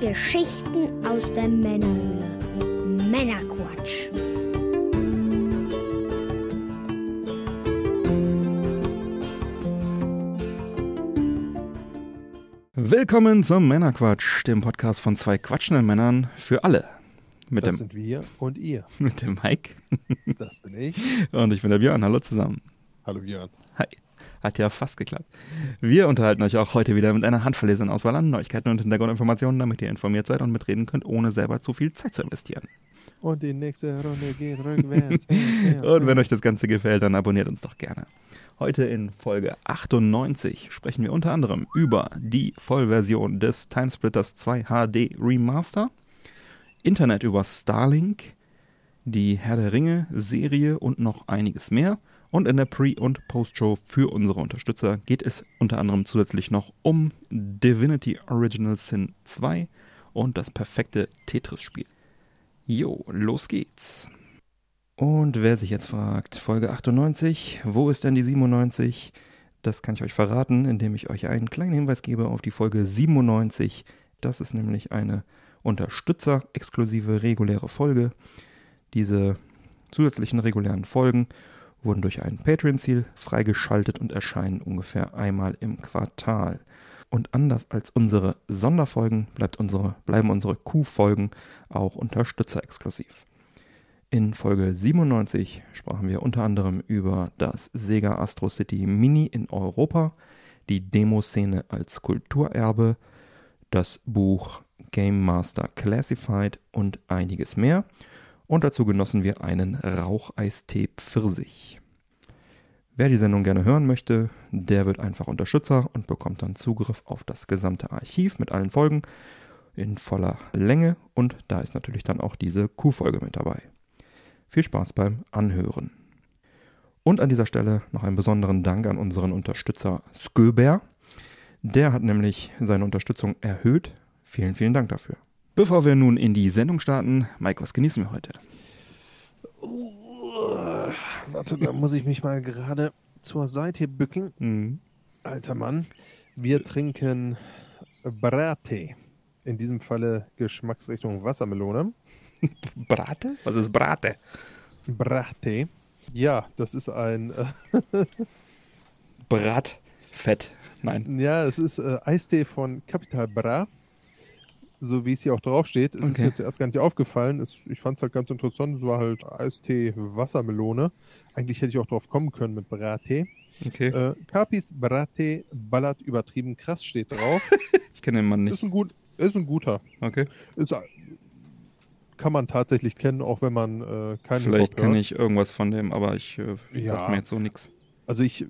Geschichten aus der Männerhöhle. Männerquatsch. Willkommen zum Männerquatsch, dem Podcast von zwei quatschenden Männern für alle. Mit das dem, sind wir und ihr. mit dem Mike Das bin ich. und ich bin der Björn. Hallo zusammen. Hallo Björn. Hi. Hat ja fast geklappt. Wir unterhalten euch auch heute wieder mit einer handverlesenen Auswahl an Neuigkeiten und Hintergrundinformationen, damit ihr informiert seid und mitreden könnt, ohne selber zu viel Zeit zu investieren. Und die nächste Runde geht rückwärts. Und wenn euch das Ganze gefällt, dann abonniert uns doch gerne. Heute in Folge 98 sprechen wir unter anderem über die Vollversion des Timesplitters 2 HD Remaster, Internet über Starlink, die Herr der Ringe Serie und noch einiges mehr. Und in der Pre- und Post-Show für unsere Unterstützer geht es unter anderem zusätzlich noch um Divinity Original Sin 2 und das perfekte Tetris-Spiel. Jo, los geht's. Und wer sich jetzt fragt, Folge 98, wo ist denn die 97? Das kann ich euch verraten, indem ich euch einen kleinen Hinweis gebe auf die Folge 97. Das ist nämlich eine Unterstützer-exklusive reguläre Folge. Diese zusätzlichen regulären Folgen wurden durch ein Patreon-Ziel freigeschaltet und erscheinen ungefähr einmal im Quartal. Und anders als unsere Sonderfolgen unsere, bleiben unsere Q-Folgen auch unterstützerexklusiv. In Folge 97 sprachen wir unter anderem über das Sega Astro City Mini in Europa, die Demoszene als Kulturerbe, das Buch Game Master Classified und einiges mehr. Und dazu genossen wir einen Raucheistee Pfirsich. Wer die Sendung gerne hören möchte, der wird einfach Unterstützer und bekommt dann Zugriff auf das gesamte Archiv mit allen Folgen in voller Länge und da ist natürlich dann auch diese Q-Folge mit dabei. Viel Spaß beim Anhören. Und an dieser Stelle noch einen besonderen Dank an unseren Unterstützer Sköber. Der hat nämlich seine Unterstützung erhöht. Vielen, vielen Dank dafür. Bevor wir nun in die Sendung starten, Mike, was genießen wir heute? Uh, warte, da muss ich mich mal gerade zur Seite bücken. Mhm. Alter Mann. Wir trinken Brattee. In diesem Falle Geschmacksrichtung Wassermelone. Brate? Was ist Brate? Brattee. Ja, das ist ein. Äh, Bratfett. Nein. ja, es ist äh, Eistee von Capital Bra. So wie es hier auch draufsteht. Es ist Okay. mir zuerst gar nicht aufgefallen. Es, ich fand es halt ganz interessant. Es war halt Eistee Wassermelone. Eigentlich hätte ich auch drauf kommen können mit Brattee. Okay. Äh, Capis Brattee ballert übertrieben krass steht drauf. Ich kenne den Mann ist nicht. ein gut, ist ein guter. Okay. Ist, kann man tatsächlich kennen, auch wenn man äh, keinen Vielleicht kenne ich irgendwas von dem, aber ich äh, Ja. sagt mir jetzt so nichts. Also ich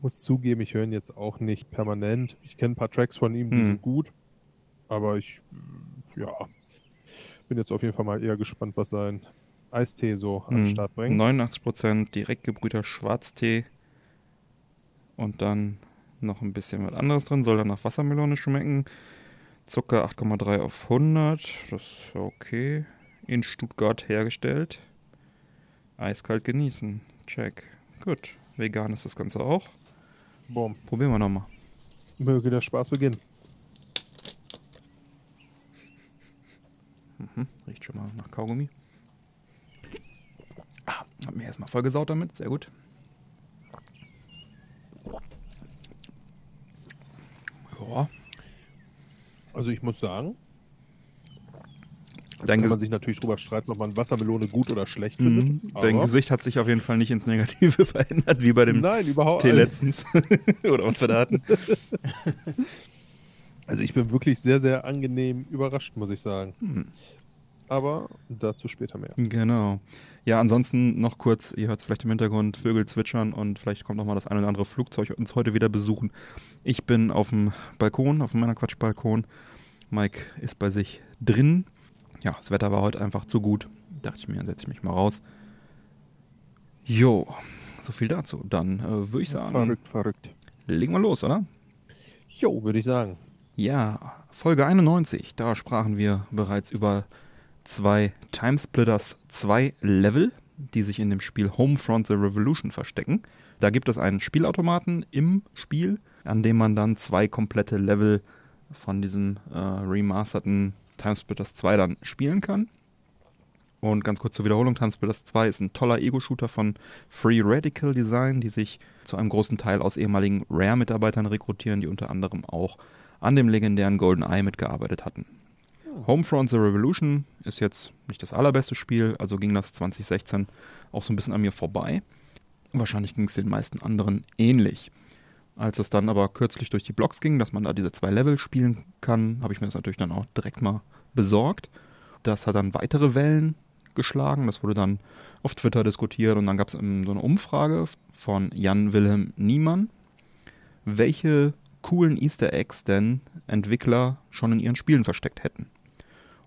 muss zugeben, ich höre ihn jetzt auch nicht permanent. Ich kenne ein paar Tracks von ihm, die Hm. sind gut. Aber ich, ja, bin jetzt auf jeden Fall mal eher gespannt, was sein Eistee so an den Hm. Start bringt. 89% direkt gebrühter Schwarztee und dann noch ein bisschen was anderes drin. Soll dann nach Wassermelone schmecken. Zucker 8,3 auf 100. Das ist okay. In Stuttgart hergestellt. Eiskalt genießen. Check. Gut. Vegan ist das Ganze auch. Boom. Probieren wir nochmal. Möge der Spaß beginnen. Mhm. Riecht schon mal nach Kaugummi. Ah, hab mir erstmal vollgesaut damit. Sehr gut. Ja. Also ich muss sagen, Dein, kann man sich natürlich drüber streiten, ob man Wassermelone gut oder schlecht Mhm. findet. Dein aber- Gesicht hat sich auf jeden Fall nicht ins Negative verändert, wie bei dem Nein, überhaupt Tee letztens. Oder was wir da hatten. Also ich bin wirklich sehr, sehr angenehm überrascht, muss ich sagen. Hm. Aber dazu später mehr. Genau. Ja, ansonsten noch kurz, ihr hört es vielleicht im Hintergrund, Vögel zwitschern und vielleicht kommt noch mal das ein oder andere Flugzeug uns heute wieder besuchen. Ich bin auf dem Balkon, auf meiner Quatschbalkon. Mike ist bei sich drin. Ja, das Wetter war heute einfach zu gut. Dachte ich mir, dann setze ich mich mal raus. Jo, so viel dazu. Dann äh, würde ich sagen, Verrückt, verrückt. legen wir los, oder? Jo, würde ich sagen. Ja, Folge 91, da sprachen wir bereits über zwei Timesplitters 2 Level, die sich in dem Spiel Homefront The Revolution verstecken. Da gibt es einen Spielautomaten im Spiel, an dem man dann zwei komplette Level von diesem äh, remasterten Timesplitters 2 dann spielen kann. Und ganz kurz zur Wiederholung, Timesplitters 2 ist ein toller Ego-Shooter von Free Radical Design, die sich zu einem großen Teil aus ehemaligen Rare-Mitarbeitern rekrutieren, die unter anderem auch an dem legendären Golden Eye mitgearbeitet hatten. Homefront The Revolution ist jetzt nicht das allerbeste Spiel, also ging das 2016 auch so ein bisschen an mir vorbei. Wahrscheinlich ging es den meisten anderen ähnlich. Als es dann aber kürzlich durch die Blogs ging, dass man da diese zwei Level spielen kann, habe ich mir das natürlich dann auch direkt mal besorgt. Das hat dann weitere Wellen geschlagen. Das wurde dann auf Twitter diskutiert und dann gab es so eine Umfrage von Jan Wilhelm Niemann, welche coolen Easter Eggs denn Entwickler schon in ihren Spielen versteckt hätten.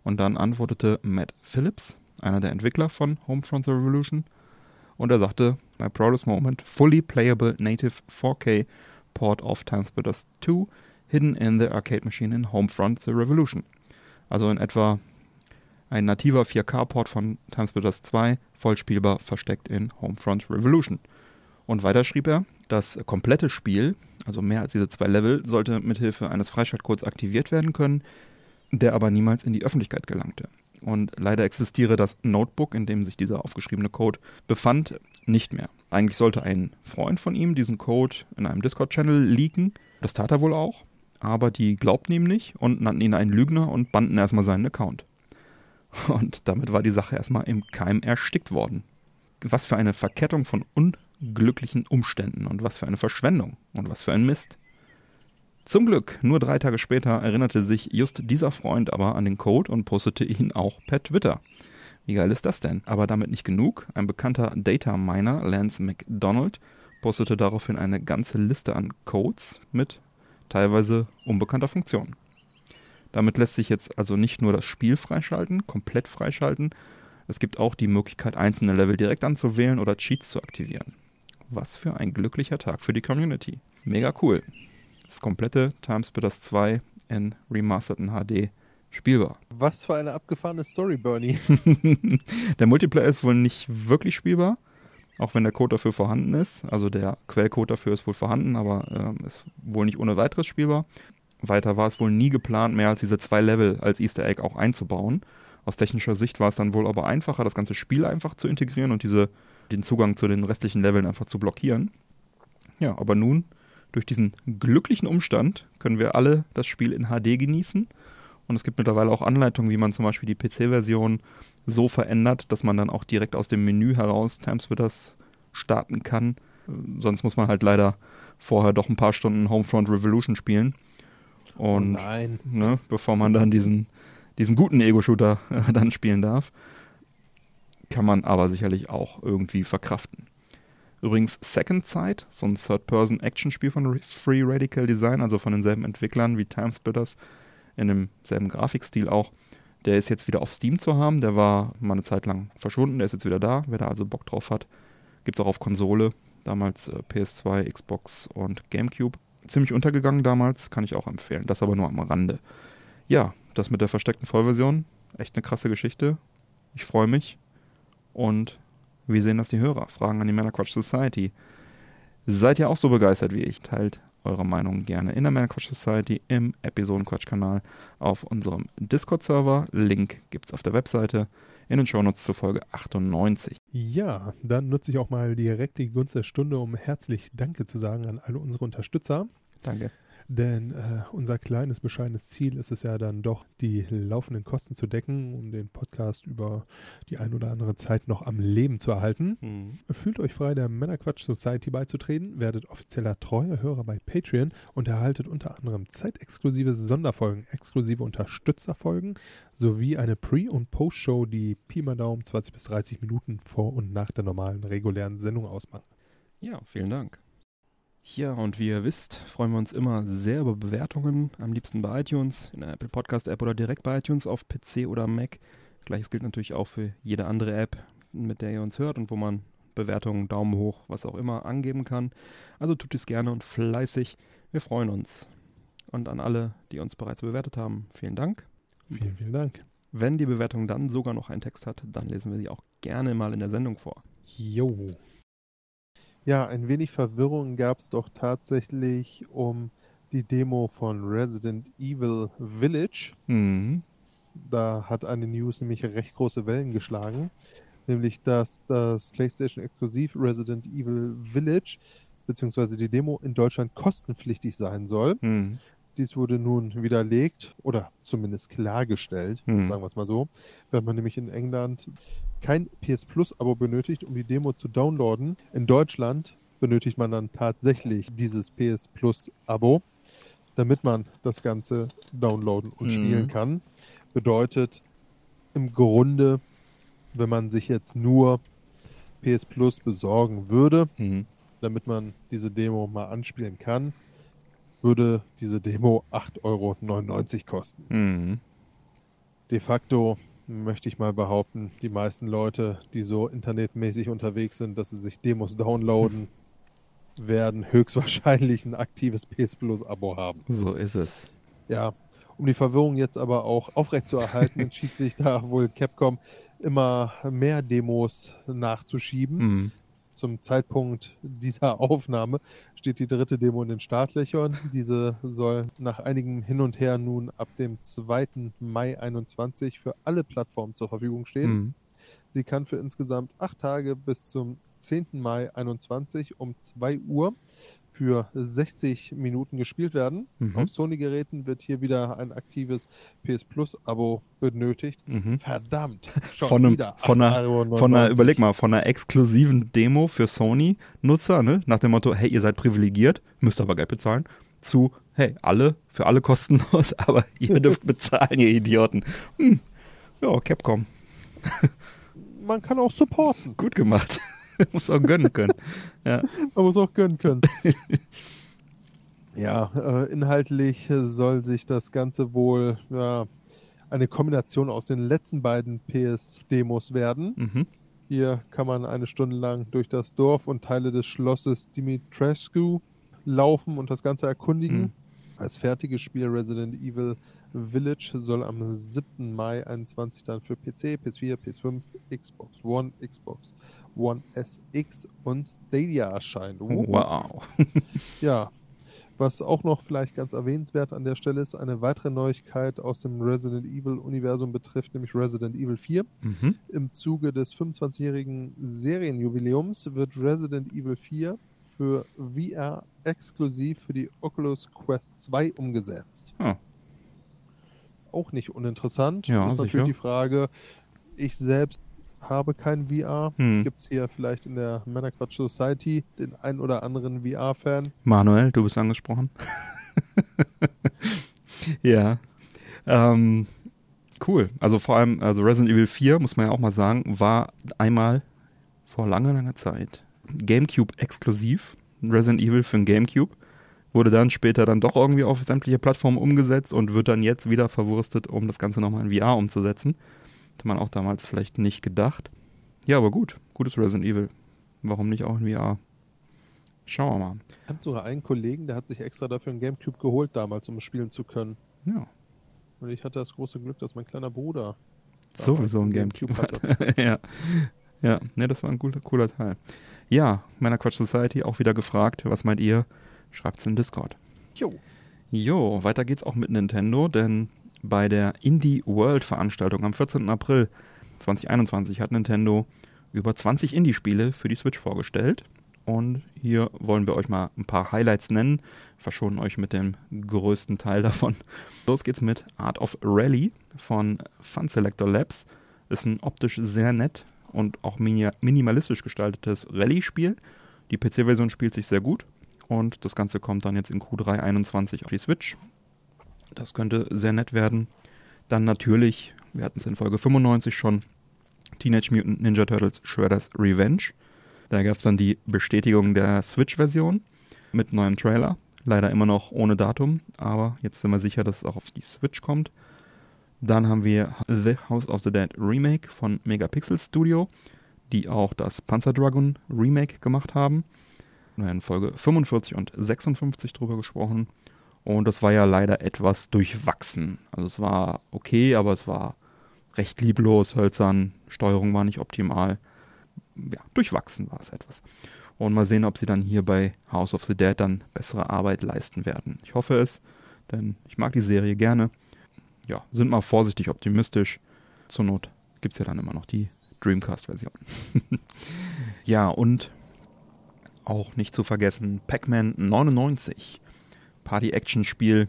Und dann antwortete Matt Phillips, einer der Entwickler von Homefront The Revolution, und er sagte, My proudest moment, fully playable native 4K port of Timesplitters 2 hidden in the arcade machine in Homefront The Revolution. Also in etwa ein nativer 4K-Port von Timesplitters 2, vollspielbar versteckt in Homefront Revolution. Und weiter schrieb er, das komplette Spiel, also mehr als diese zwei Level, sollte mithilfe eines Freischaltcodes aktiviert werden können, der aber niemals in die Öffentlichkeit gelangte. Und leider existiere das Notebook, in dem sich dieser aufgeschriebene Code befand, nicht mehr. Eigentlich sollte ein Freund von ihm diesen Code in einem Discord-Channel leaken. Das tat er wohl auch. Aber die glaubten ihm nicht und nannten ihn einen Lügner und banden erstmal seinen Account. Und damit war die Sache erstmal im Keim erstickt worden. Was für eine Verkettung von unglücklichen Umständen und was für eine Verschwendung und was für ein Mist. Zum Glück, nur drei Tage später erinnerte sich just dieser Freund aber an den Code und postete ihn auch per Twitter. Wie geil ist das denn? Aber damit nicht genug. Ein bekannter Data Miner, Lance McDonald, postete daraufhin eine ganze Liste an Codes mit teilweise unbekannter Funktion. Damit lässt sich jetzt also nicht nur das Spiel freischalten, komplett freischalten, es gibt auch die Möglichkeit, einzelne Level direkt anzuwählen oder Cheats zu aktivieren. Was für ein glücklicher Tag für die Community. Mega cool das komplette Timesplitters 2 in remasterten HD spielbar. Was für eine abgefahrene Story, Bernie. der Multiplayer ist wohl nicht wirklich spielbar, auch wenn der Code dafür vorhanden ist. Also der Quellcode dafür ist wohl vorhanden, aber äh, ist wohl nicht ohne weiteres spielbar. Weiter war es wohl nie geplant, mehr als diese zwei Level als Easter Egg auch einzubauen. Aus technischer Sicht war es dann wohl aber einfacher, das ganze Spiel einfach zu integrieren und diese, den Zugang zu den restlichen Leveln einfach zu blockieren. Ja, aber nun durch diesen glücklichen Umstand können wir alle das Spiel in HD genießen. Und es gibt mittlerweile auch Anleitungen, wie man zum Beispiel die PC-Version so verändert, dass man dann auch direkt aus dem Menü heraus Timesplitters starten kann. Sonst muss man halt leider vorher doch ein paar Stunden Homefront Revolution spielen. Und oh ne, bevor man dann diesen, diesen guten Ego-Shooter äh, dann spielen darf, kann man aber sicherlich auch irgendwie verkraften. Übrigens Second Sight, so ein Third-Person-Action-Spiel von Free Radical Design, also von denselben Entwicklern wie Timesplitters, in demselben Grafikstil auch. Der ist jetzt wieder auf Steam zu haben. Der war mal eine Zeit lang verschwunden. Der ist jetzt wieder da. Wer da also Bock drauf hat, gibt es auch auf Konsole. Damals äh, PS2, Xbox und GameCube. Ziemlich untergegangen damals, kann ich auch empfehlen. Das aber nur am Rande. Ja, das mit der versteckten Vollversion. Echt eine krasse Geschichte. Ich freue mich. Und wie sehen das die Hörer? Fragen an die Männerquatsch Society. Seid ihr auch so begeistert wie ich? Teilt eure Meinung gerne in der Männerquatsch Society im Episodenquatsch-Kanal auf unserem Discord-Server. Link gibt es auf der Webseite in den Shownotes zur Folge 98. Ja, dann nutze ich auch mal direkt die Gunst der Stunde, um herzlich Danke zu sagen an alle unsere Unterstützer. Danke. Denn äh, unser kleines, bescheidenes Ziel ist es ja dann doch, die laufenden Kosten zu decken, um den Podcast über die ein oder andere Zeit noch am Leben zu erhalten. Mhm. Fühlt euch frei, der Männerquatsch Society beizutreten, werdet offizieller treuer Hörer bei Patreon und erhaltet unter anderem zeitexklusive Sonderfolgen, exklusive Unterstützerfolgen sowie eine Pre- und Post-Show, die Pi mal Daumen 20 bis 30 Minuten vor und nach der normalen regulären Sendung ausmachen. Ja, vielen Dank. Ja, und wie ihr wisst, freuen wir uns immer sehr über Bewertungen, am liebsten bei iTunes, in der Apple Podcast App oder direkt bei iTunes auf PC oder Mac. Gleiches gilt natürlich auch für jede andere App, mit der ihr uns hört und wo man Bewertungen, Daumen hoch, was auch immer angeben kann. Also tut es gerne und fleißig. Wir freuen uns. Und an alle, die uns bereits bewertet haben, vielen Dank. Vielen, vielen Dank. Wenn die Bewertung dann sogar noch einen Text hat, dann lesen wir sie auch gerne mal in der Sendung vor. Jo. Ja, ein wenig Verwirrung gab es doch tatsächlich um die Demo von Resident Evil Village. Mhm. Da hat eine News nämlich recht große Wellen geschlagen, nämlich dass das PlayStation Exklusiv Resident Evil Village beziehungsweise die Demo in Deutschland kostenpflichtig sein soll. Mhm. Dies wurde nun widerlegt oder zumindest klargestellt, Mhm. sagen wir es mal so, wenn man nämlich in England kein PS Plus Abo benötigt, um die Demo zu downloaden. In Deutschland benötigt man dann tatsächlich dieses PS Plus Abo, damit man das Ganze downloaden und Mhm. spielen kann. Bedeutet im Grunde, wenn man sich jetzt nur PS Plus besorgen würde, Mhm. damit man diese Demo mal anspielen kann, würde diese Demo 8,99 Euro kosten. Mhm. De facto möchte ich mal behaupten, die meisten Leute, die so internetmäßig unterwegs sind, dass sie sich Demos downloaden, werden höchstwahrscheinlich ein aktives PS Plus Abo haben. So ist es. Ja, um die Verwirrung jetzt aber auch aufrechtzuerhalten, entschied sich da wohl Capcom immer mehr Demos nachzuschieben. Mhm. Zum Zeitpunkt dieser Aufnahme steht die dritte Demo in den Startlöchern. Diese soll nach einigem Hin und Her nun ab dem 2. Mai 21 für alle Plattformen zur Verfügung stehen. Mhm. Sie kann für insgesamt acht Tage bis zum 10. Mai 21 um 2 Uhr für 60 Minuten gespielt werden. Mhm. Auf Sony-Geräten wird hier wieder ein aktives PS Plus-Abo benötigt. Mhm. Verdammt. schon Von, einem, wieder von, einer, 8,99 von einer, überleg mal, von einer exklusiven Demo für Sony-Nutzer, ne? nach dem Motto, hey, ihr seid privilegiert, müsst aber Geld bezahlen, zu, hey, alle, für alle kostenlos, aber ihr dürft bezahlen, ihr Idioten. Hm. Ja, Capcom, Man kann auch supporten. gut gemacht. Muss auch gönnen können. Ja. Man muss auch gönnen können. ja, äh, inhaltlich soll sich das Ganze wohl ja, eine Kombination aus den letzten beiden PS-Demos werden. Mhm. Hier kann man eine Stunde lang durch das Dorf und Teile des Schlosses Dimitrescu laufen und das Ganze erkundigen. Mhm. Das fertige Spiel Resident Evil Village soll am 7. Mai 21 dann für PC, PS4, PS5, Xbox One, Xbox One SX und Stadia erscheinen. Oh. Wow. Ja, was auch noch vielleicht ganz erwähnenswert an der Stelle ist, eine weitere Neuigkeit aus dem Resident Evil Universum betrifft nämlich Resident Evil 4. Mhm. Im Zuge des 25-jährigen Serienjubiläums wird Resident Evil 4 für VR exklusiv für die Oculus Quest 2 umgesetzt. Ah. Auch nicht uninteressant. Ja, ist sicher. natürlich die Frage, ich selbst habe kein VR. Hm. Gibt es hier vielleicht in der Männerquatsch Society den ein oder anderen VR-Fan? Manuel, du bist angesprochen. ja. Ähm, cool. Also vor allem, also Resident Evil 4, muss man ja auch mal sagen, war einmal vor langer, langer Zeit GameCube exklusiv. Resident Evil für den GameCube. Wurde dann später dann doch irgendwie auf sämtliche Plattformen umgesetzt und wird dann jetzt wieder verwurstet, um das Ganze nochmal in VR umzusetzen. Hätte man auch damals vielleicht nicht gedacht. Ja, aber gut. Gutes Resident Evil. Warum nicht auch in VR? Schauen wir mal. Ich habe sogar einen Kollegen, der hat sich extra dafür einen Gamecube geholt damals, um es spielen zu können. Ja. Und ich hatte das große Glück, dass mein kleiner Bruder Sowieso ein Gamecube einen hatte. ja. Ja, ne, das war ein cooler, cooler Teil. Ja, meiner Quatsch Society auch wieder gefragt, was meint ihr? Schreibt's in Discord. Jo. Jo, weiter geht's auch mit Nintendo, denn bei der Indie World Veranstaltung am 14. April 2021 hat Nintendo über 20 Indie-Spiele für die Switch vorgestellt. Und hier wollen wir euch mal ein paar Highlights nennen, verschonen euch mit dem größten Teil davon. Los geht's mit Art of Rally von Fun Selector Labs. Ist ein optisch sehr nett und auch mini minimalistisch gestaltetes Rallye-Spiel. Die PC-Version spielt sich sehr gut und das Ganze kommt dann jetzt in Q3 21 auf die Switch. Das könnte sehr nett werden. Dann natürlich, wir hatten es in Folge 95 schon, Teenage Mutant Ninja Turtles Shredder's Revenge. Da gab es dann die Bestätigung der Switch-Version mit neuem Trailer. Leider immer noch ohne Datum, aber jetzt sind wir sicher, dass es auch auf die Switch kommt. Dann haben wir The House of the Dead Remake von Megapixel Studio, die auch das Panzer Dragon Remake gemacht haben. Wir haben in Folge 45 und 56 drüber gesprochen. Und das war ja leider etwas durchwachsen. Also es war okay, aber es war recht lieblos, hölzern, Steuerung war nicht optimal. Ja, durchwachsen war es etwas. Und mal sehen, ob sie dann hier bei House of the Dead dann bessere Arbeit leisten werden. Ich hoffe es, denn ich mag die Serie gerne. Ja, sind mal vorsichtig optimistisch. Zur Not gibt es ja dann immer noch die Dreamcast-Version. ja, und auch nicht zu vergessen, Pac-Man 99. Party-Action-Spiel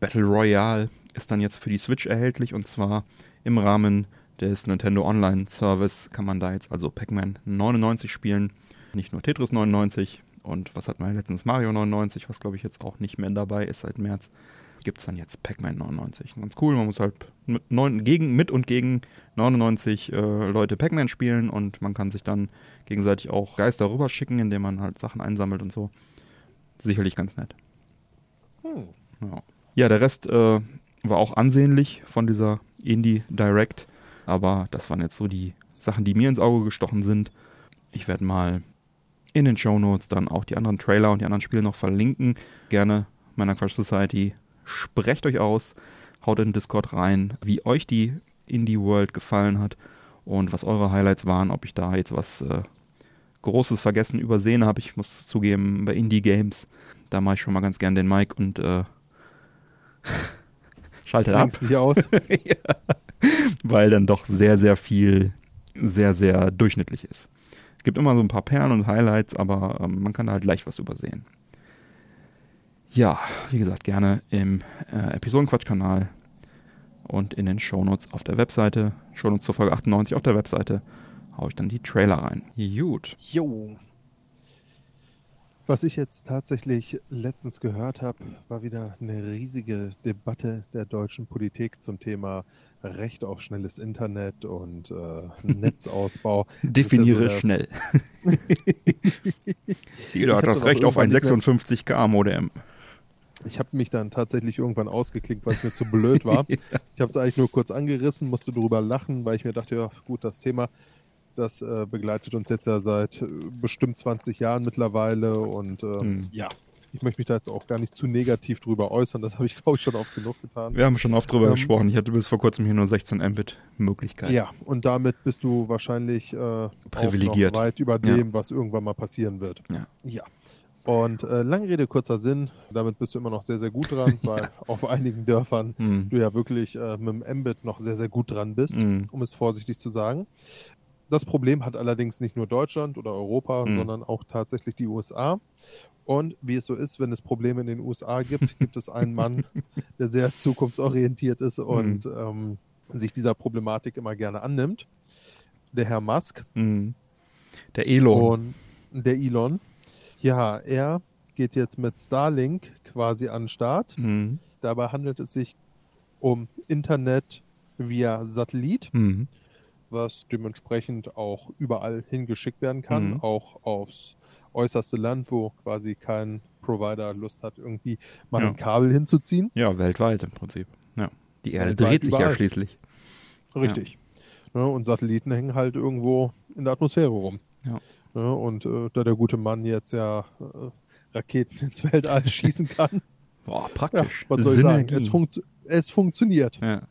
Battle Royale ist dann jetzt für die Switch erhältlich und zwar im Rahmen des Nintendo Online Service kann man da jetzt also Pac-Man 99 spielen, nicht nur Tetris 99 und was hat man letztens Mario 99, was glaube ich jetzt auch nicht mehr dabei ist seit März, gibt es dann jetzt Pac-Man 99. Ganz cool, man muss halt mit, neun, gegen, mit und gegen 99 äh, Leute Pac-Man spielen und man kann sich dann gegenseitig auch Geister rüberschicken, indem man halt Sachen einsammelt und so. Sicherlich ganz nett. Ja. ja. der Rest äh, war auch ansehnlich von dieser Indie Direct, aber das waren jetzt so die Sachen, die mir ins Auge gestochen sind. Ich werde mal in den Show Notes dann auch die anderen Trailer und die anderen Spiele noch verlinken. Gerne meiner Crush Society. Sprecht euch aus, haut in den Discord rein, wie euch die Indie World gefallen hat und was eure Highlights waren, ob ich da jetzt was äh, Großes vergessen, übersehen habe. Ich muss zugeben, bei Indie Games, da mache ich schon mal ganz gern den Mic und äh, Schaltet ab. Dich aus. ja. Weil dann doch sehr, sehr viel sehr, sehr durchschnittlich ist. Gibt immer so ein paar Perlen und Highlights, aber ähm, man kann da halt leicht was übersehen. Ja, wie gesagt, gerne im äh, Episodenquatsch-Kanal und in den Shownotes auf der Webseite, Shownotes zur Folge 98 auf der Webseite, haue ich dann die Trailer rein. Gut. Jo. Was ich jetzt tatsächlich letztens gehört habe, war wieder eine riesige Debatte der deutschen Politik zum Thema Recht auf schnelles Internet und äh, Netzausbau. Definiere ja so schnell. Jeder hat das Recht auf ein 56k Modem. Ich habe mich dann tatsächlich irgendwann ausgeklinkt, weil es mir zu blöd war. ja. Ich habe es eigentlich nur kurz angerissen, musste darüber lachen, weil ich mir dachte, ja gut, das Thema das äh, begleitet uns jetzt ja seit äh, bestimmt 20 Jahren mittlerweile und äh, hm. ja, ich möchte mich da jetzt auch gar nicht zu negativ drüber äußern. Das habe ich, glaube ich, schon oft genug getan. Wir haben schon oft drüber ähm, gesprochen. Ich hatte bis vor kurzem hier nur 16 Mbit Möglichkeiten. Ja, und damit bist du wahrscheinlich äh, privilegiert weit über dem, ja. was irgendwann mal passieren wird. Ja. ja. Und äh, lange Rede, kurzer Sinn, damit bist du immer noch sehr, sehr gut dran, weil ja. auf einigen Dörfern mm. du ja wirklich äh, mit dem Mbit noch sehr, sehr gut dran bist, mm. um es vorsichtig zu sagen. Das Problem hat allerdings nicht nur Deutschland oder Europa, mhm. sondern auch tatsächlich die USA. Und wie es so ist, wenn es Probleme in den USA gibt, gibt es einen Mann, der sehr zukunftsorientiert ist und mhm. ähm, sich dieser Problematik immer gerne annimmt. Der Herr Musk. Mhm. Der Elon. Und der Elon. Ja, er geht jetzt mit Starlink quasi an den Start. Mhm. Dabei handelt es sich um Internet via Satellit. Was dementsprechend auch überall hingeschickt werden kann, mhm. auch aufs äußerste Land, wo quasi kein Provider Lust hat, irgendwie mal ja. ein Kabel hinzuziehen. Ja, weltweit im Prinzip. Ja. Die Erde weltweit dreht sich überall. ja schließlich. Richtig. Ja. Ja, und Satelliten hängen halt irgendwo in der Atmosphäre rum. Ja. und äh, da der gute Mann jetzt ja äh, Raketen ins Weltall schießen kann. Boah, praktisch. was soll ich sagen? Es, funkt, es funktioniert. Ja,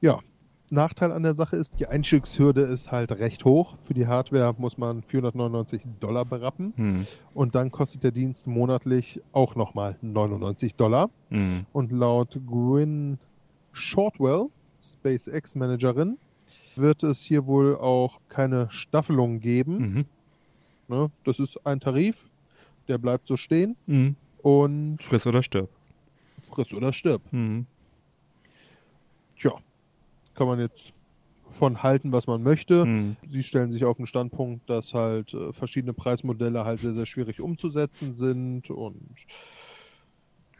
ja. Nachteil an der Sache ist, die Einstiegshürde ist halt recht hoch. Für die Hardware muss man 499 Dollar berappen. Hm. Und dann kostet der Dienst monatlich auch nochmal 99 Dollar. Hm. Und laut Gwyn Shortwell, SpaceX-Managerin, wird es hier wohl auch keine Staffelung geben. Mhm. Ne, das ist ein Tarif, der bleibt so stehen. Mhm. Und friss oder stirb. Friss oder stirb. Mhm. Tja, kann man jetzt von halten, was man möchte. Mhm. Sie stellen sich auf den Standpunkt, dass halt äh, verschiedene Preismodelle halt sehr, sehr schwierig umzusetzen sind und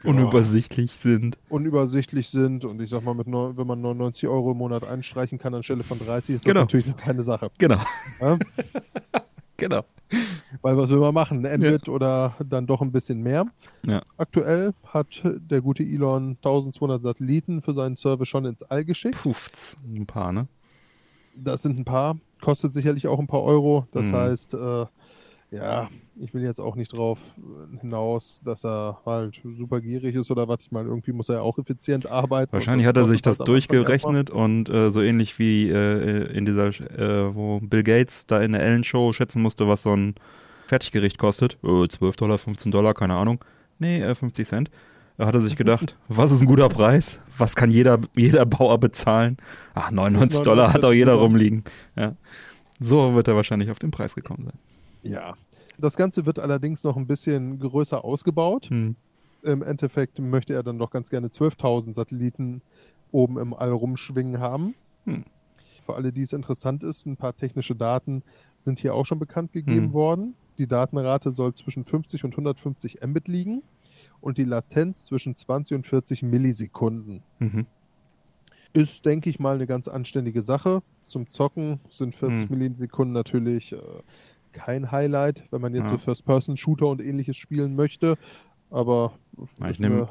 ja, unübersichtlich sind. Unübersichtlich sind und ich sag mal, mit neun, wenn man 99 Euro im Monat einstreichen kann anstelle von 30, ist das genau. natürlich noch keine Sache. Genau. Ja? genau. Weil was will man machen? Ein Mbit ja. oder dann doch ein bisschen mehr? Ja. Aktuell hat der gute Elon 1200 Satelliten für seinen Service schon ins All geschickt. Puft, ein paar, ne? Das sind ein paar. Kostet sicherlich auch ein paar Euro. Das mhm. heißt, äh, ja, ich will jetzt auch nicht drauf hinaus, dass er halt super gierig ist oder was. Ich meine, irgendwie muss er ja auch effizient arbeiten. Wahrscheinlich hat er sich das durchgerechnet und äh, so ähnlich wie äh, in dieser, äh, wo Bill Gates da in der Ellen Show schätzen musste, was so ein Fertiggericht kostet, äh, 12 Dollar, 15 Dollar, keine Ahnung. Nee, äh, 50 Cent. Da hat er sich gedacht, was ist ein guter Preis? Was kann jeder, jeder Bauer bezahlen? Ach, 99 Dollar hat auch jeder rumliegen. Ja. So wird er wahrscheinlich auf den Preis gekommen sein. Ja. Das Ganze wird allerdings noch ein bisschen größer ausgebaut. Hm. Im Endeffekt möchte er dann doch ganz gerne 12.000 Satelliten oben im All rumschwingen haben. Hm. Für alle, die es interessant ist, ein paar technische Daten sind hier auch schon bekannt gegeben Hm. worden. Die Datenrate soll zwischen 50 und 150 Mbit liegen und die Latenz zwischen 20 und 40 Millisekunden. Mhm. Ist, denke ich mal, eine ganz anständige Sache. Zum Zocken sind 40 Hm. Millisekunden natürlich äh, kein Highlight, wenn man jetzt Ja. so First-Person-Shooter und ähnliches spielen möchte. Aber Ja, ich ist nehm-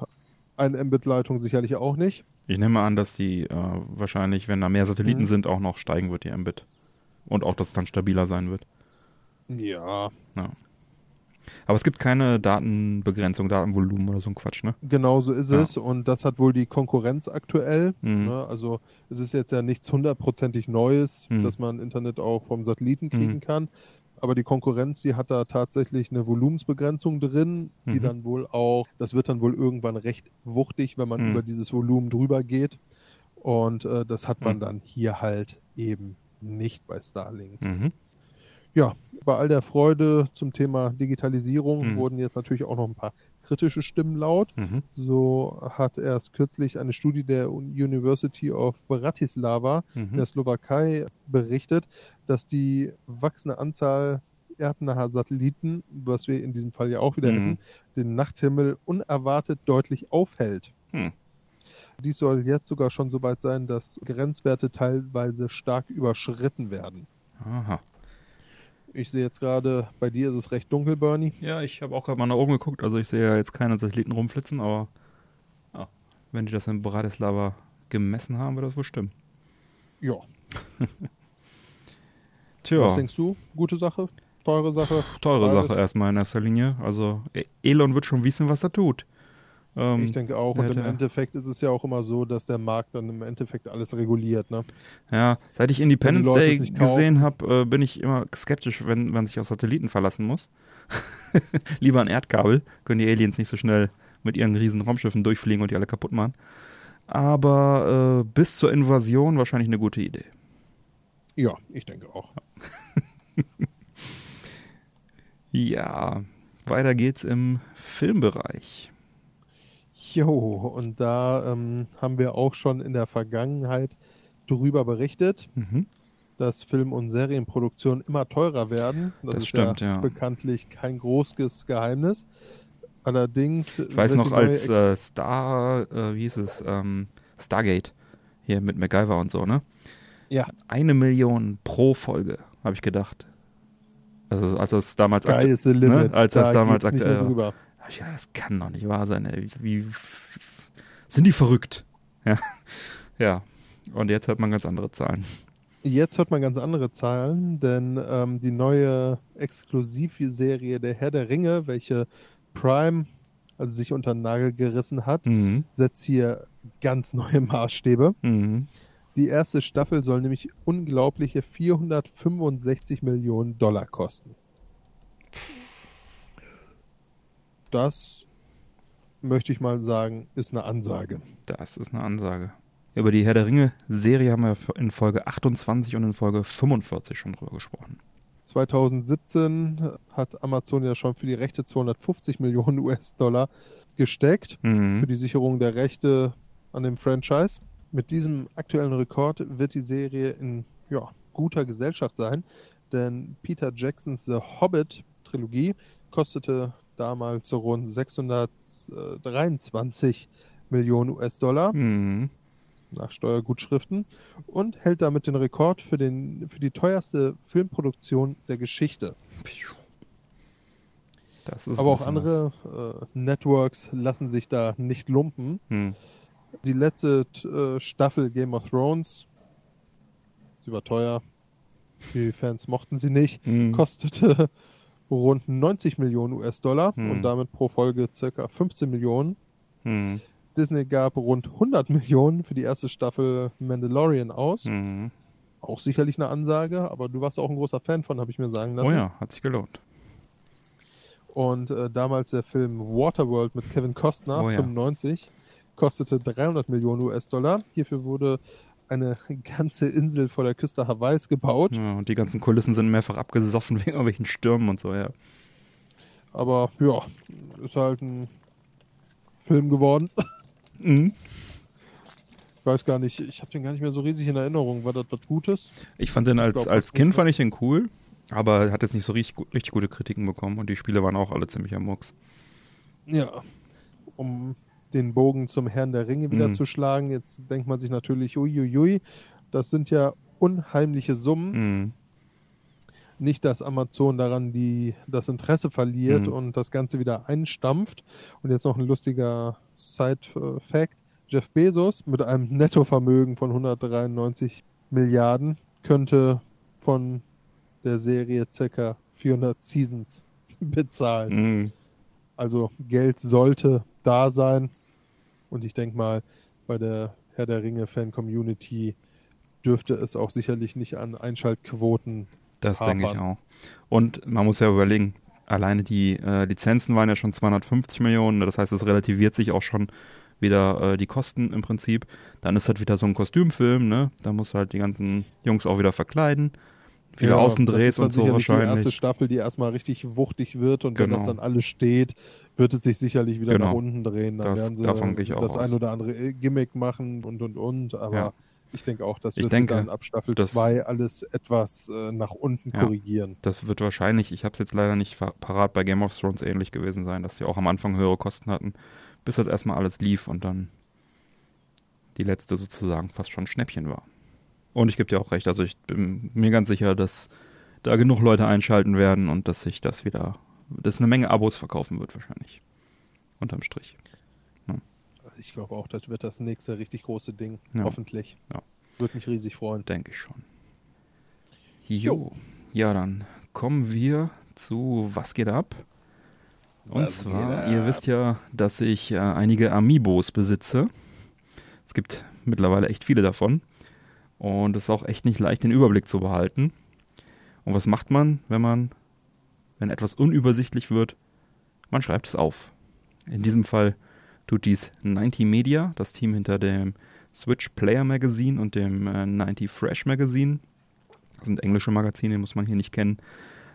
eine, Mbit-Leitung sicherlich auch nicht. Ich nehme an, dass die äh, wahrscheinlich, wenn da mehr Satelliten Mhm. sind, auch noch steigen wird, die Mbit. Und auch, dass es dann stabiler sein wird. Ja, Aber es gibt keine Datenbegrenzung, Datenvolumen oder so ein Quatsch, ne? genau so ist Ja. es. Und das hat wohl die Konkurrenz aktuell. Mhm. Ne? Also es ist jetzt ja nichts hundertprozentig Neues, Mhm. dass man Internet auch vom Satelliten kriegen Mhm. kann. Aber die Konkurrenz, die hat da tatsächlich eine Volumensbegrenzung drin, die Mhm. dann wohl auch, das wird dann wohl irgendwann recht wuchtig, wenn man Mhm. über dieses Volumen drüber geht. Und äh, das hat man Mhm. dann hier halt eben nicht bei Starlink. Mhm. Ja, bei all der Freude zum Thema Digitalisierung Mhm. wurden jetzt natürlich auch noch ein paar kritische Stimmen laut. Mhm. So hat erst kürzlich eine Studie der University of Bratislava in Mhm. der Slowakei berichtet, dass die wachsende Anzahl erdnaher Satelliten, was wir in diesem Fall ja auch wieder Mhm. hätten, den Nachthimmel unerwartet deutlich aufhält. Hm. Dies soll jetzt sogar schon so weit sein, dass Grenzwerte teilweise stark überschritten werden. Aha. Ich sehe jetzt gerade, bei dir ist es recht dunkel, Bernie. Ja, ich habe auch gerade mal nach oben geguckt. Also ich sehe ja jetzt keine Satelliten rumflitzen, aber ja, wenn die das in Bratislava gemessen haben, wird das wohl stimmen. Ja. Tja, Was denkst du? Gute Sache? Teure Sache? teure? Sache erstmal in erster Linie. Also E- Elon wird schon wissen, was er tut. Ähm, ich denke auch. Und im Endeffekt ist es ja auch immer so, dass der Markt dann im Endeffekt alles reguliert. Ne? Ja, seit ich Independence Day gesehen habe, äh, bin ich immer skeptisch, wenn man sich auf Satelliten verlassen muss. Lieber ein Erdkabel, können die Aliens nicht so schnell mit ihren riesen Raumschiffen durchfliegen und die alle kaputt machen. Aber äh, bis zur Invasion wahrscheinlich eine gute Idee. Ja, ich denke auch. Ja, weiter geht's im Filmbereich. Jo, und da ähm, haben wir auch schon in der Vergangenheit drüber berichtet, Mhm. dass Film- und Serienproduktionen immer teurer werden. Das, Das ist stimmt, ja. bekanntlich kein großes Geheimnis. Allerdings. Ich weiß noch, als äh, Star, äh, wie hieß es, ähm, Stargate, hier mit MacGyver und so, ne? Ja. Eine Million pro Folge, habe ich gedacht. Also, als das damals Sky ne? als das Da damals geht's nicht aktuell. Hab ich gedacht, das kann doch nicht wahr sein. Ey. Wie, wie, sind die verrückt? Ja. ja. Und jetzt hört man ganz andere Zahlen. Jetzt hört man ganz andere Zahlen, denn ähm, die neue Exklusivserie Der Herr der Ringe, welche Prime also sich unter den Nagel gerissen hat, Mhm. setzt hier ganz neue Maßstäbe. Mhm. Die erste Staffel soll nämlich unglaubliche 465 Millionen Dollar kosten. Das möchte ich mal sagen, ist eine Ansage. Das ist eine Ansage. Über die Herr der Ringe-Serie haben wir in Folge 28 und in Folge 45 schon drüber gesprochen. 2017 hat Amazon ja schon für die Rechte 250 Millionen US-Dollar gesteckt für Mhm. die Sicherung der Rechte an dem Franchise. Mit diesem aktuellen Rekord wird die Serie in ja, guter Gesellschaft sein, denn Peter Jacksons The Hobbit-Trilogie kostete damals so rund 623 Millionen US-Dollar Mhm. nach Steuergutschriften und hält damit den Rekord für, den, für die teuerste Filmproduktion der Geschichte. Das ist Aber auch andere äh, Networks lassen sich da nicht lumpen. Mhm. Die letzte äh, Staffel Game of Thrones, sie war teuer, die Fans mochten sie nicht, Mhm. kostete rund 90 Millionen US-Dollar Hm. und damit pro Folge circa 15 Millionen. Mhm. Disney gab rund 100 Millionen für die erste Staffel Mandalorian aus. Mhm. Auch sicherlich eine Ansage, aber du warst auch ein großer Fan von, habe ich mir sagen lassen. Oh ja, hat sich gelohnt. Und äh, damals der Film Waterworld mit Kevin Costner, Oh ja. 95, kostete 300 Millionen US-Dollar. Hierfür wurde eine ganze Insel vor der Küste Hawaiis gebaut. Ja, und die ganzen Kulissen sind mehrfach abgesoffen wegen irgendwelchen Stürmen und so, ja. Aber ja, ist halt ein Film geworden. Mhm. Ich weiß gar nicht, ich habe den gar nicht mehr so riesig in Erinnerung. War das was Gutes? Ich fand den als, glaub, als Kind fand ich den cool, aber er hat jetzt nicht so richtig, richtig gute Kritiken bekommen und die Spiele waren auch alle ziemlich am Murks. Ja. Um den Bogen zum Herrn der Ringe wieder Mhm. zu schlagen, jetzt denkt man sich natürlich, uiuiui, das sind ja unheimliche Summen. Mhm. Nicht, dass Amazon daran die, das Interesse verliert Mhm. und das Ganze wieder einstampft. Und jetzt noch ein lustiger Side-Fact. Jeff Bezos mit einem Nettovermögen von 193 Milliarden könnte von der Serie ca. 400 Seasons bezahlen. Mhm. Also Geld sollte da sein. Und ich denke mal, bei der Herr der Ringe Fan-Community dürfte es auch sicherlich nicht an Einschaltquoten. Das denke ich auch. Und man muss ja überlegen, alleine die äh, Lizenzen waren ja schon 250 Millionen, das heißt, es relativiert sich auch schon wieder äh, die Kosten im Prinzip. Dann ist das wieder so ein Kostümfilm, ne? Da muss halt die ganzen Jungs auch wieder verkleiden. Viele Ja, Außendrehs und so sicherlich Die erste wahrscheinlich. Staffel, die erstmal richtig wuchtig wird und wenn Genau. das dann alles steht, wird es sich sicherlich wieder Genau. nach unten drehen. Dann Das- werden sie davon gehe ich auch das aus. ein oder andere äh, Gimmick machen und und und. Aber Ja. ich denke auch, das Ich wird denke, sich dann ab Staffel das- 2 alles etwas äh, nach unten Ja. korrigieren. Das wird wahrscheinlich, ich habe es jetzt leider nicht parat, bei Game of Thrones ähnlich gewesen sein, dass die auch am Anfang höhere Kosten hatten, bis das erstmal alles lief und dann die letzte sozusagen fast schon Schnäppchen war. Und ich gebe dir auch recht, also ich bin mir ganz sicher, dass da genug Leute einschalten werden und dass sich das wieder, dass eine Menge Abos verkaufen wird wahrscheinlich. Unterm Strich. Ich glaube auch, das wird das nächste richtig große Ding. Ja. Hoffentlich. Ja. Würde mich riesig freuen. Denke ich schon. Jo. Ja, dann kommen wir zu Was geht ab? Und Was zwar, ihr ab? wisst ja, dass ich äh, einige Amiibos besitze. Es gibt mittlerweile echt viele davon. Und es ist auch echt nicht leicht, den Überblick zu behalten. Und was macht man, wenn man, wenn etwas unübersichtlich wird? Man schreibt es auf. In diesem Fall tut dies 90 Media, das Team hinter dem Switch Player Magazine und dem äh, 90 Fresh Magazine. Das sind englische Magazine, muss man hier nicht kennen.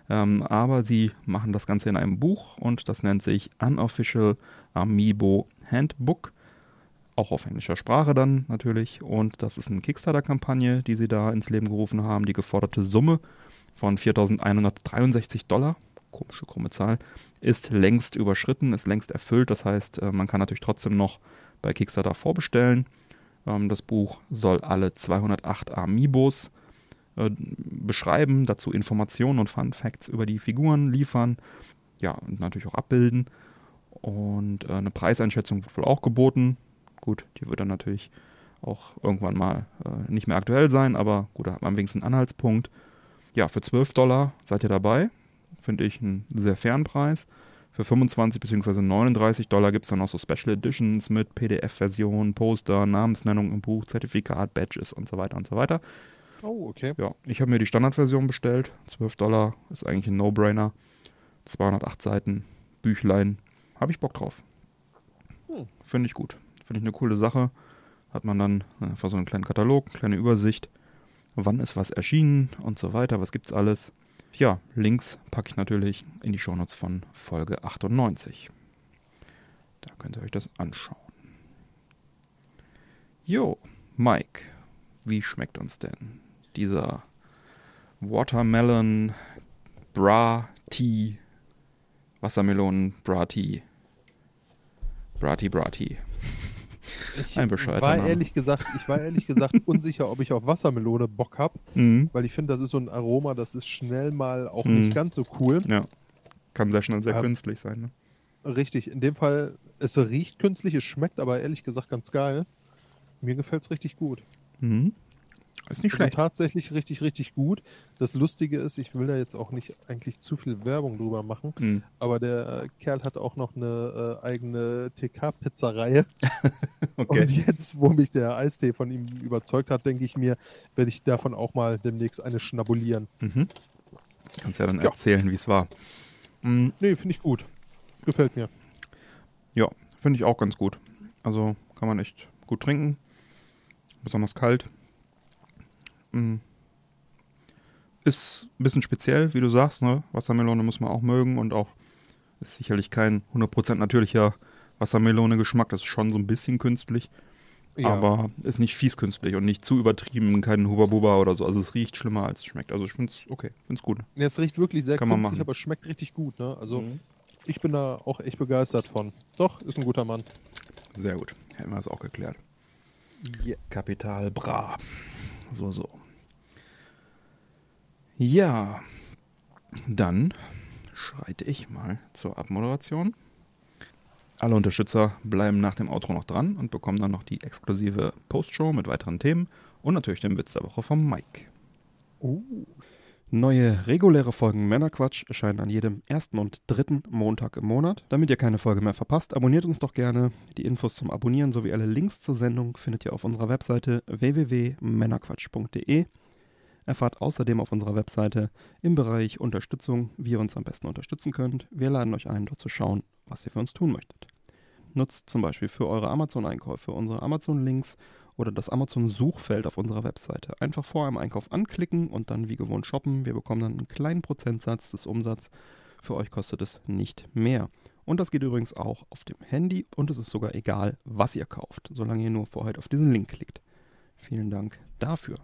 Ähm, aber sie machen das Ganze in einem Buch und das nennt sich Unofficial Amiibo Handbook. Auch auf englischer Sprache dann natürlich. Und das ist eine Kickstarter-Kampagne, die sie da ins Leben gerufen haben. Die geforderte Summe von 4.163 Dollar, komische krumme Zahl, ist längst überschritten, ist längst erfüllt. Das heißt, äh, man kann natürlich trotzdem noch bei Kickstarter vorbestellen. Ähm, das Buch soll alle 208 Amiibos äh, beschreiben, dazu Informationen und Fun Facts über die Figuren liefern, ja, und natürlich auch abbilden. Und äh, eine Preiseinschätzung wird wohl auch geboten. Gut, die wird dann natürlich auch irgendwann mal äh, nicht mehr aktuell sein, aber gut, da hat man wenigstens einen Anhaltspunkt. Ja, für 12 Dollar seid ihr dabei. Finde ich einen sehr fairen Preis. Für 25 bzw. 39 Dollar gibt es dann noch so Special Editions mit PDF-Version, Poster, Namensnennung im Buch, Zertifikat, Badges und so weiter und so weiter. Oh, okay. Ja, ich habe mir die Standardversion bestellt. 12 Dollar ist eigentlich ein No-Brainer. 208 Seiten, Büchlein. Habe ich Bock drauf. Hm. Finde ich gut. Finde ich eine coole Sache. Hat man dann äh, einfach so einen kleinen Katalog, eine kleine Übersicht. Wann ist was erschienen und so weiter. Was gibt's alles? Ja, Links packe ich natürlich in die Shownotes von Folge 98. Da könnt ihr euch das anschauen. Jo, Mike, wie schmeckt uns denn dieser Watermelon Bra Tea Wassermelonen Bra Tea Bra Tea Bra Tea. Ich Ein bescheuerter war Name. ehrlich gesagt, ich war ehrlich gesagt unsicher, ob ich auf Wassermelone Bock habe, Mhm. weil ich finde, das ist so ein Aroma, das ist schnell mal auch Mhm. nicht ganz so cool. Ja. Kann sehr schnell sehr Ja. künstlich sein. Ne? Richtig, in dem Fall, es riecht künstlich, es schmeckt aber ehrlich gesagt ganz geil. Mir gefällt es richtig gut. Mhm. Ist nicht Also schlecht. tatsächlich richtig, richtig gut. Das Lustige ist, ich will da jetzt auch nicht eigentlich zu viel Werbung drüber machen, Mhm. aber der äh, Kerl hat auch noch eine äh, eigene TK-Pizzereihe. Okay. Und jetzt, wo mich der Eistee von ihm überzeugt hat, denke ich mir, werde ich davon auch mal demnächst eine schnabulieren. Mhm. Kannst ja dann Ja. erzählen, wie es war. Mm, Nee, finde ich gut. Gefällt mir. Finde ich auch ganz gut. Also kann man echt gut trinken. Besonders kalt. Mm. Ist ein bisschen speziell, wie du sagst, ne? Wassermelone muss man auch mögen und auch ist sicherlich kein 100% natürlicher Wassermelone-Geschmack. Das ist schon so ein bisschen künstlich, aber ist nicht fies künstlich und nicht zu übertrieben, kein Huba-Buba oder so. Also es riecht schlimmer, als es schmeckt. Also ich finde es okay, finde es gut. Ja, es riecht wirklich sehr Kann man künstlich, machen. aber es schmeckt richtig gut. Ne? Also ich bin da auch echt begeistert von. Doch, ist ein guter Mann. Sehr gut. Hätten wir das auch geklärt. Yeah. Kapital Bra. So, so. Ja, dann schreite ich mal zur Abmoderation. Alle Unterstützer bleiben nach dem Outro noch dran und bekommen dann noch die exklusive Postshow mit weiteren Themen und natürlich den Witz der Woche vom Mike. Oh. Neue reguläre Folgen Männerquatsch erscheinen an jedem ersten und dritten Montag im Monat. Damit ihr keine Folge mehr verpasst, abonniert uns doch gerne. Die Infos zum Abonnieren sowie alle Links zur Sendung findet ihr auf unserer Webseite www.männerquatsch.de. Erfahrt außerdem auf unserer Webseite im Bereich Unterstützung, wie ihr uns am besten unterstützen könnt. Wir laden euch ein, dort zu schauen, was ihr für uns tun möchtet. Nutzt zum Beispiel für eure Amazon-Einkäufe unsere Amazon-Links oder das Amazon-Suchfeld auf unserer Webseite. Einfach vor einem Einkauf anklicken und dann wie gewohnt shoppen. Wir bekommen dann einen kleinen Prozentsatz des Umsatzes. Für euch kostet es nicht mehr. Und das geht übrigens auch auf dem Handy und es ist sogar egal, was ihr kauft, solange ihr nur vorher auf diesen Link klickt. Vielen Dank dafür.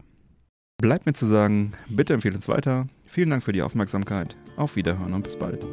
Bleibt mir zu sagen, bitte empfehlt uns weiter. Vielen Dank für die Aufmerksamkeit. Auf Wiederhören und bis bald.